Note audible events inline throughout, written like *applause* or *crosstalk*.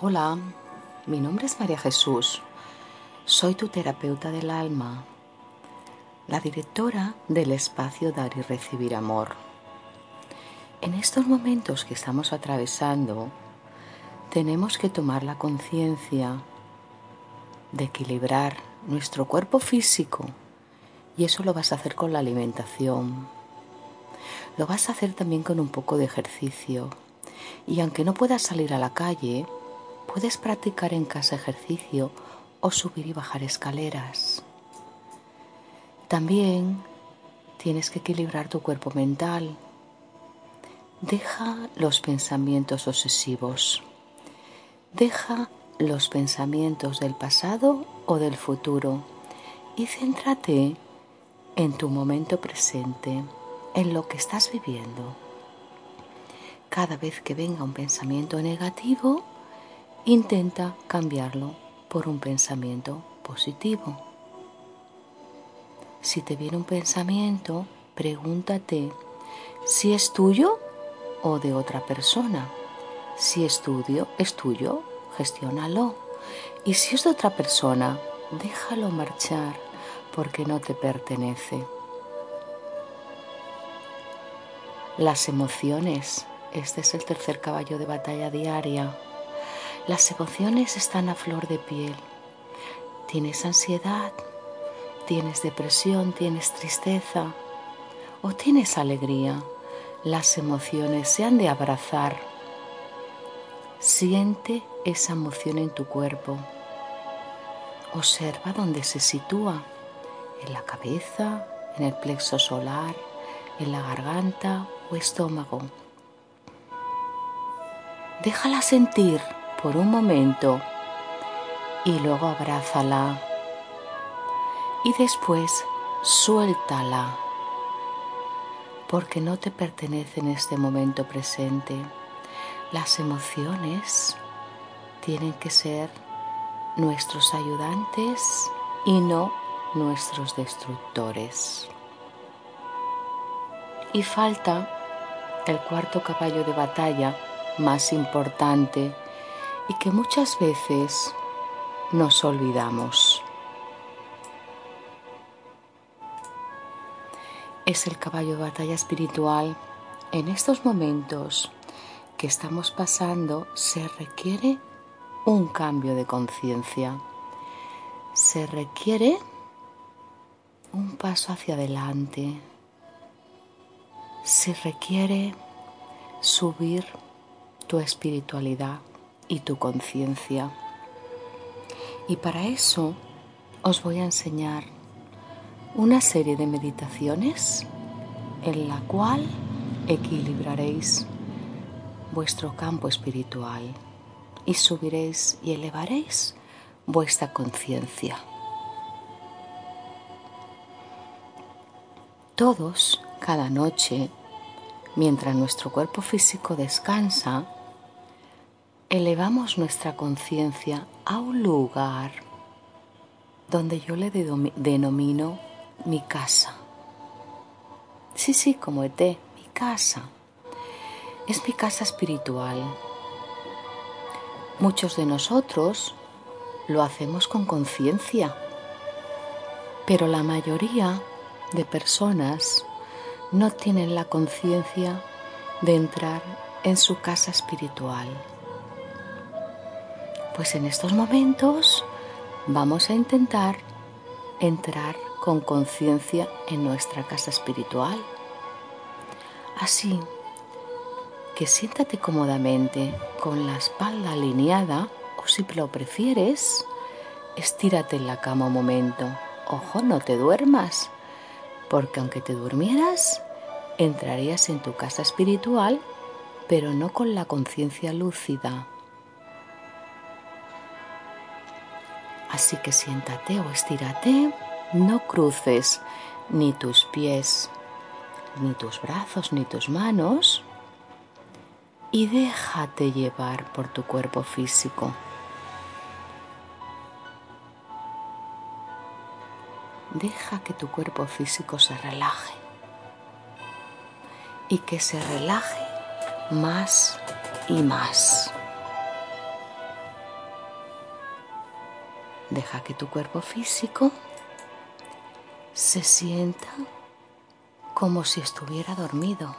Hola, mi nombre es María Jesús. Soy tu terapeuta del alma, la directora del espacio Dar y Recibir Amor. En estos momentos que estamos atravesando, tenemos que tomar la conciencia de equilibrar nuestro cuerpo físico y eso lo vas a hacer con la alimentación. Lo vas a hacer también con un poco de ejercicio. Y aunque no puedas salir a la calle, Puedes practicar en casa ejercicio o subir y bajar escaleras. También tienes que equilibrar tu cuerpo mental. Deja los pensamientos obsesivos. Deja los pensamientos del pasado o del futuro y céntrate en tu momento presente, en lo que estás viviendo. Cada vez que venga un pensamiento negativo, intenta cambiarlo por un pensamiento positivo. Si te viene un pensamiento, pregúntate si es tuyo o de otra persona. Si es tuyo, es tuyo, gestiónalo. Y si es de otra persona, déjalo marchar porque no te pertenece. Las emociones. Este es el tercer caballo de batalla diaria. Las emociones están a flor de piel. ¿Tienes ansiedad? ¿Tienes depresión? ¿Tienes tristeza? ¿O tienes alegría? Las emociones se han de abrazar. Siente esa emoción en tu cuerpo. Observa dónde se sitúa. En la cabeza, en el plexo solar, en la garganta o estómago. Déjala sentir por un momento y luego abrázala y después suéltala porque no te pertenece en este momento presente. Las emociones tienen que ser nuestros ayudantes y no nuestros destructores. Y falta el cuarto caballo de batalla más importante y que muchas veces nos olvidamos. Es el caballo de batalla espiritual. En estos momentos que estamos pasando se requiere un cambio de conciencia. Se requiere un paso hacia adelante. Se requiere subir tu espiritualidad y tu conciencia. Y para eso os voy a enseñar una serie de meditaciones en la cual equilibraréis vuestro campo espiritual y subiréis y elevaréis vuestra conciencia. Todos, cada noche, mientras nuestro cuerpo físico descansa, elevamos nuestra conciencia a un lugar donde yo le denomino mi casa. Sí, sí, como ET, mi casa. Es mi casa espiritual. Muchos de nosotros lo hacemos con conciencia, pero la mayoría de personas no tienen la conciencia de entrar en su casa espiritual. Pues en estos momentos vamos a intentar entrar con conciencia en nuestra casa espiritual. Así que siéntate cómodamente con la espalda alineada o si lo prefieres, estírate en la cama un momento. Ojo, no te duermas, porque aunque te durmieras, entrarías en tu casa espiritual, pero no con la conciencia lúcida. Así que siéntate o estírate, no cruces ni tus pies, ni tus brazos, ni tus manos y déjate llevar por tu cuerpo físico. Deja que tu cuerpo físico se relaje y que se relaje más y más. Deja que tu cuerpo físico se sienta como si estuviera dormido.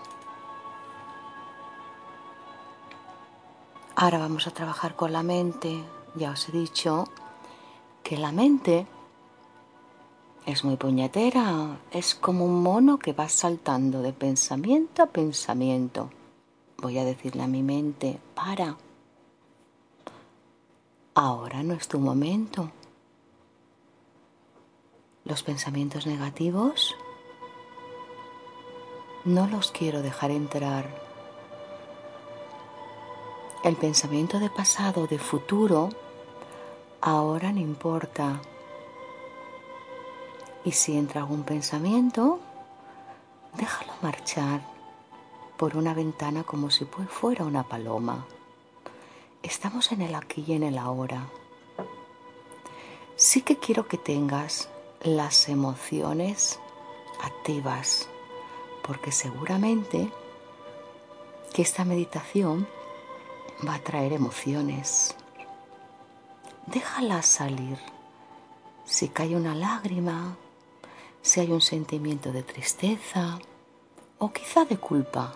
Ahora vamos a trabajar con la mente. Ya os he dicho que la mente es muy puñetera, es como un mono que va saltando de pensamiento a pensamiento. Voy a decirle a mi mente, para. Ahora no es tu momento. Los pensamientos negativos no los quiero dejar entrar. El pensamiento de pasado, de futuro, ahora no importa. Y si entra algún pensamiento, déjalo marchar por una ventana como si fuera una paloma. Estamos en el aquí y en el ahora. Sí que quiero que tengas las emociones activas, porque seguramente que esta meditación va a traer emociones. Déjalas salir. Si cae una lágrima, si hay un sentimiento de tristeza o quizá de culpa.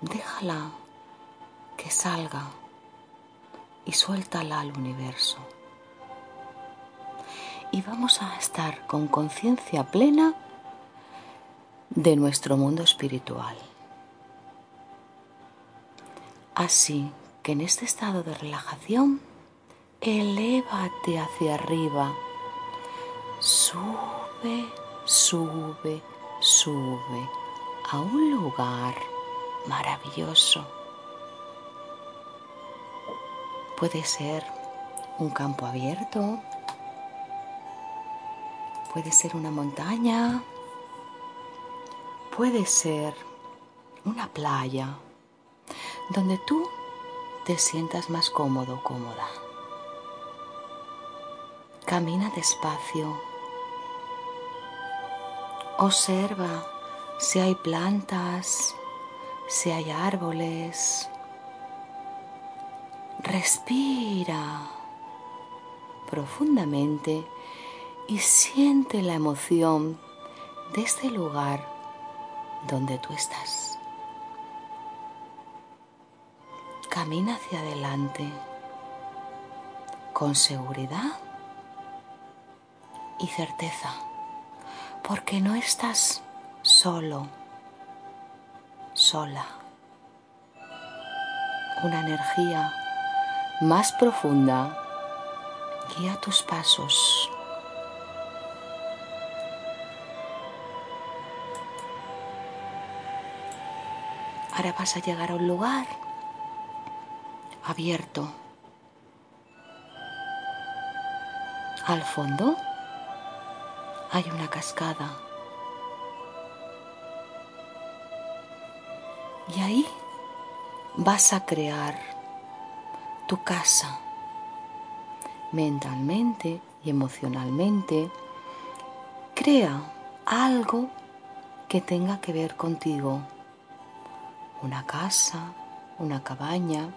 Déjala que salga y suéltala al universo. Y vamos a estar con conciencia plena de nuestro mundo espiritual. Así que en este estado de relajación, elévate hacia arriba. Sube sube, sube, a un lugar maravilloso. Puede ser un campo abierto, puede ser una montaña, puede ser una playa donde tú te sientas más cómodo cómoda. Camina despacio Observa si hay plantas, si hay árboles. Respira profundamente y siente la emoción de este lugar donde tú estás. Camina hacia adelante con seguridad y certeza porque no estás solo, sola. Una energía más profunda guía tus pasos. Ahora vas a llegar a un lugar abierto. Al fondo hay una cascada. Y ahí vas a crear tu casa mentalmente y emocionalmente. Crea algo que tenga que ver contigo. Una casa, una cabaña.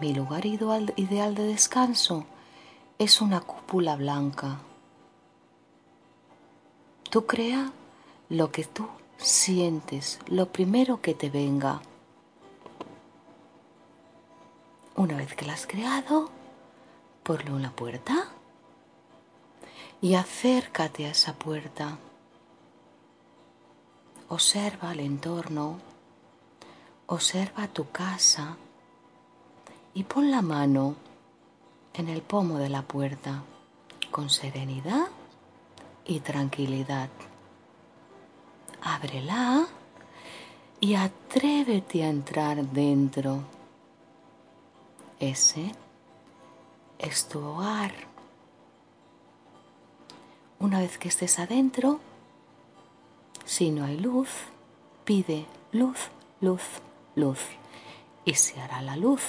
Mi lugar ideal de descanso es una cúpula blanca Tú crea lo que tú sientes, lo primero que te venga. Una vez que la has creado, ponle una puerta y acércate a esa puerta. Observa el entorno, observa tu casa y pon la mano en el pomo de la puerta con serenidad y tranquilidad. Ábrela y atrévete a entrar dentro. Ese es tu hogar. Una vez que estés adentro, si no hay luz, pide luz, luz, luz y se hará la luz.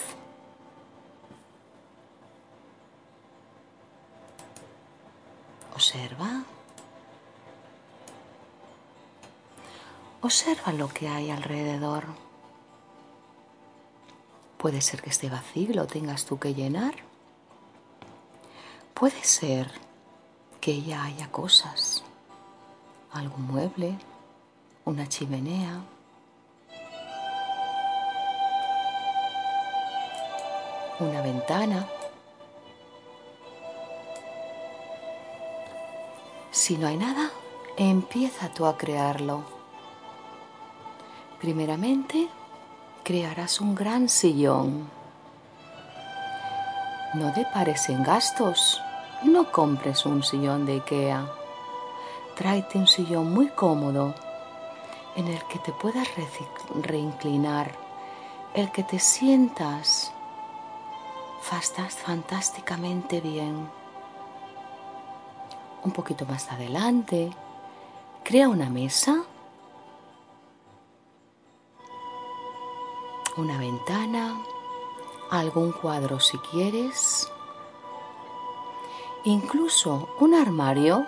Observa. Observa lo que hay alrededor. Puede ser que esté vacío lo tengas tú que llenar. Puede ser que ya haya cosas, algún mueble, una chimenea, una ventana. Si no hay nada, empieza tú a crearlo. Primeramente, crearás un gran sillón. No depares en gastos. No compres un sillón de Ikea. Tráete un sillón muy cómodo en el que te puedas reinclinar, el que te sientas fantásticamente bien. Un poquito más adelante, crea una mesa, una ventana, algún cuadro si quieres, incluso un armario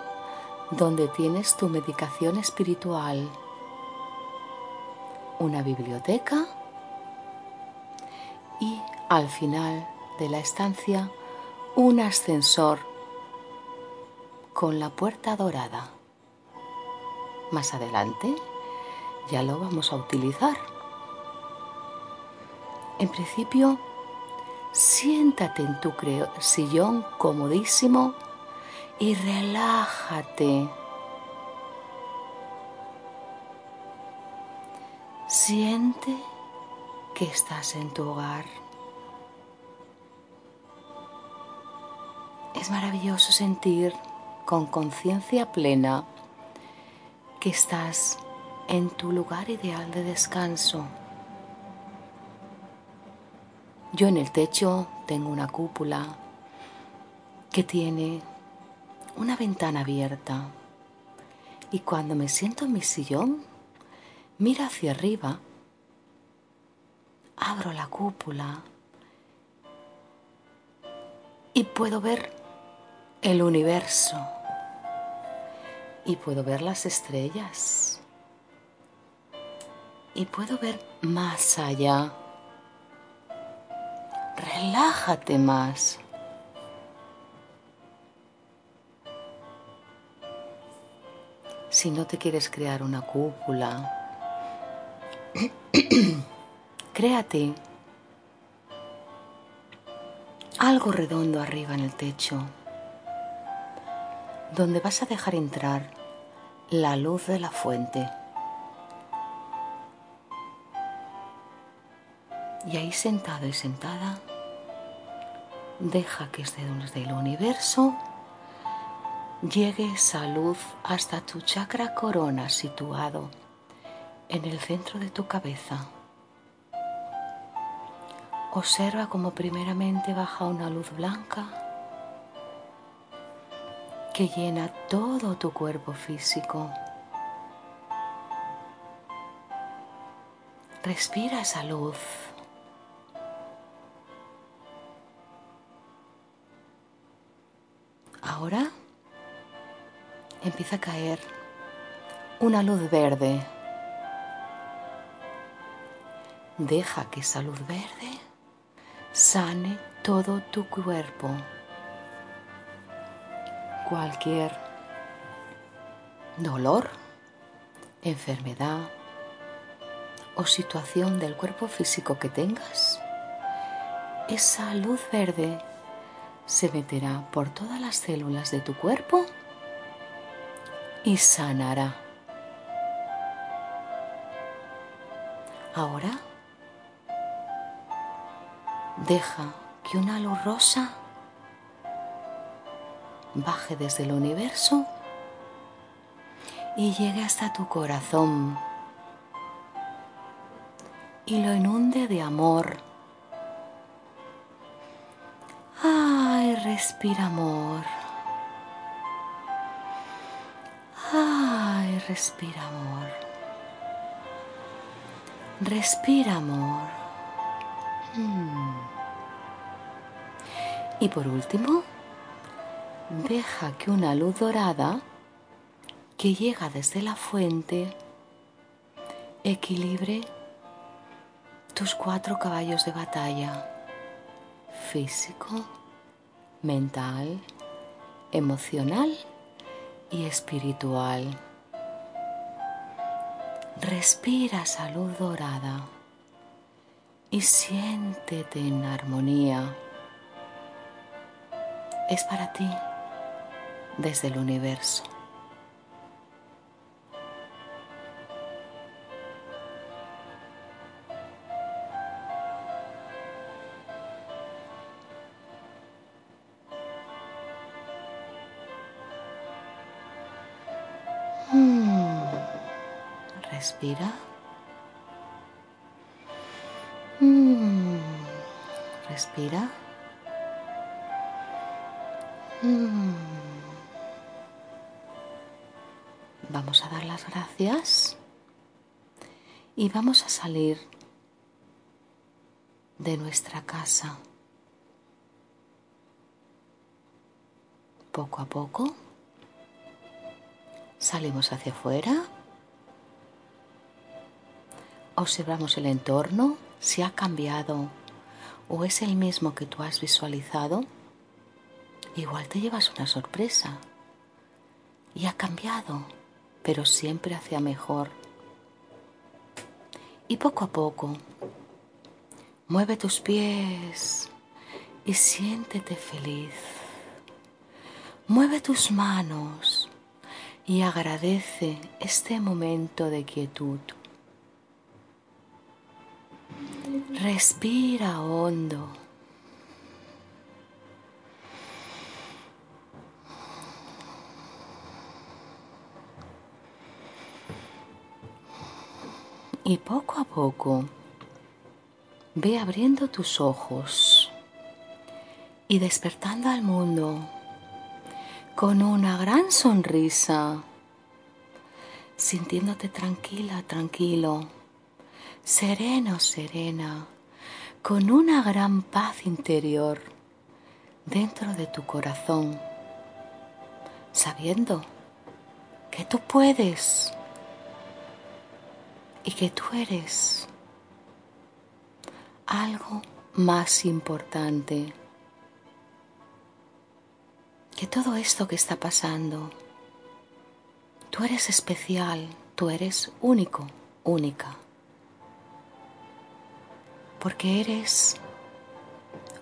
donde tienes tu medicación espiritual, una biblioteca y al final de la estancia un ascensor con la puerta dorada. Más adelante ya lo vamos a utilizar. En principio, siéntate en tu sillón comodísimo y relájate. Siente que estás en tu hogar. Es maravilloso sentir con conciencia plena que estás en tu lugar ideal de descanso. Yo en el techo tengo una cúpula que tiene una ventana abierta. Y cuando me siento en mi sillón, miro hacia arriba, abro la cúpula y puedo ver el universo. Y puedo ver las estrellas. Y puedo ver más allá. Relájate más. Si no te quieres crear una cúpula, *coughs* créate algo redondo arriba en el techo donde vas a dejar entrar la luz de la fuente. Y ahí sentado y sentada, deja que desde el universo llegue esa luz hasta tu chakra corona situado en el centro de tu cabeza. Observa cómo primeramente baja una luz blanca que llena todo tu cuerpo físico. Respira esa luz. Empieza a caer una luz verde. Deja que esa luz verde sane todo tu cuerpo cualquier dolor, enfermedad o situación del cuerpo físico que tengas, esa luz verde se meterá por todas las células de tu cuerpo y sanará. Ahora deja que una luz rosa baje desde el universo y llegue hasta tu corazón y lo inunde de amor. Ay, respira amor. Ay, respira amor. Respira amor. Hmm. Y por último, deja que una luz dorada que llega desde la fuente equilibre tus cuatro caballos de batalla, físico, mental, emocional y espiritual. Respira salud dorada y siéntete en armonía. Es para ti desde el universo. Respira. Mm. Respira. Mm. Vamos a dar las gracias y vamos a salir de nuestra casa poco a poco. Salimos hacia afuera observamos el entorno, si ha cambiado o es el mismo que tú has visualizado, igual te llevas una sorpresa. Y ha cambiado, pero siempre hacia mejor. Y poco a poco, mueve tus pies y siéntete feliz. Mueve tus manos y agradece este momento de quietud. Respira hondo. Y poco a poco ve abriendo tus ojos y despertando al mundo con una gran sonrisa, sintiéndote tranquila, tranquilo sereno, serena, con una gran paz interior dentro de tu corazón, sabiendo que tú puedes y que tú eres algo más importante que todo esto que está pasando. Tú eres especial, tú eres único, única porque eres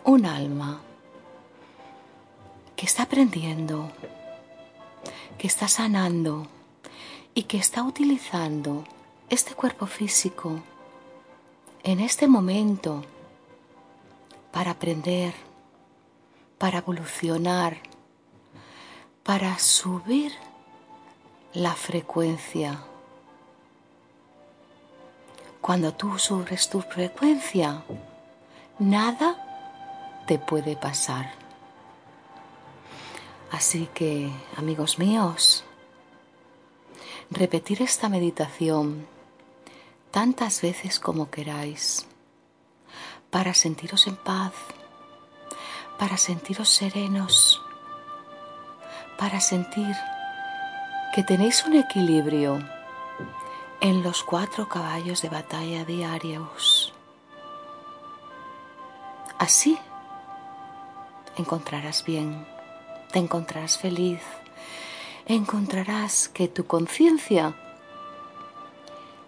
un alma que está aprendiendo, que está sanando y que está utilizando este cuerpo físico en este momento para aprender, para evolucionar, para subir la frecuencia cuando tú subes tu frecuencia, nada te puede pasar. Así que, amigos míos, repetir esta meditación tantas veces como queráis para sentiros en paz, para sentiros serenos, para sentir que tenéis un equilibrio en los cuatro caballos de batalla diarios. Así encontrarás bien, te encontrarás feliz, encontrarás que tu conciencia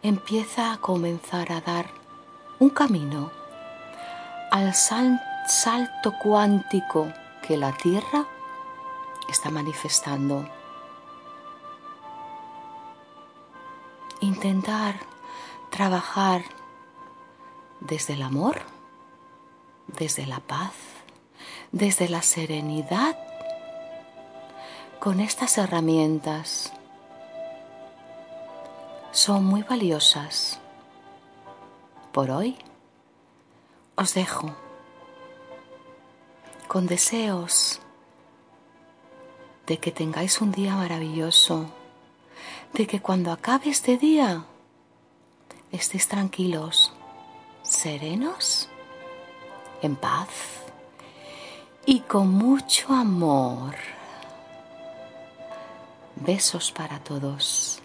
empieza a comenzar a dar un camino al salto cuántico que la Tierra está manifestando. Intentar trabajar desde el amor, desde la paz, desde la serenidad, con estas herramientas. Son muy valiosas. Por hoy os dejo con deseos de que tengáis un día maravilloso de que cuando acabe este día estéis tranquilos, serenos, en paz y con mucho amor. Besos para todos.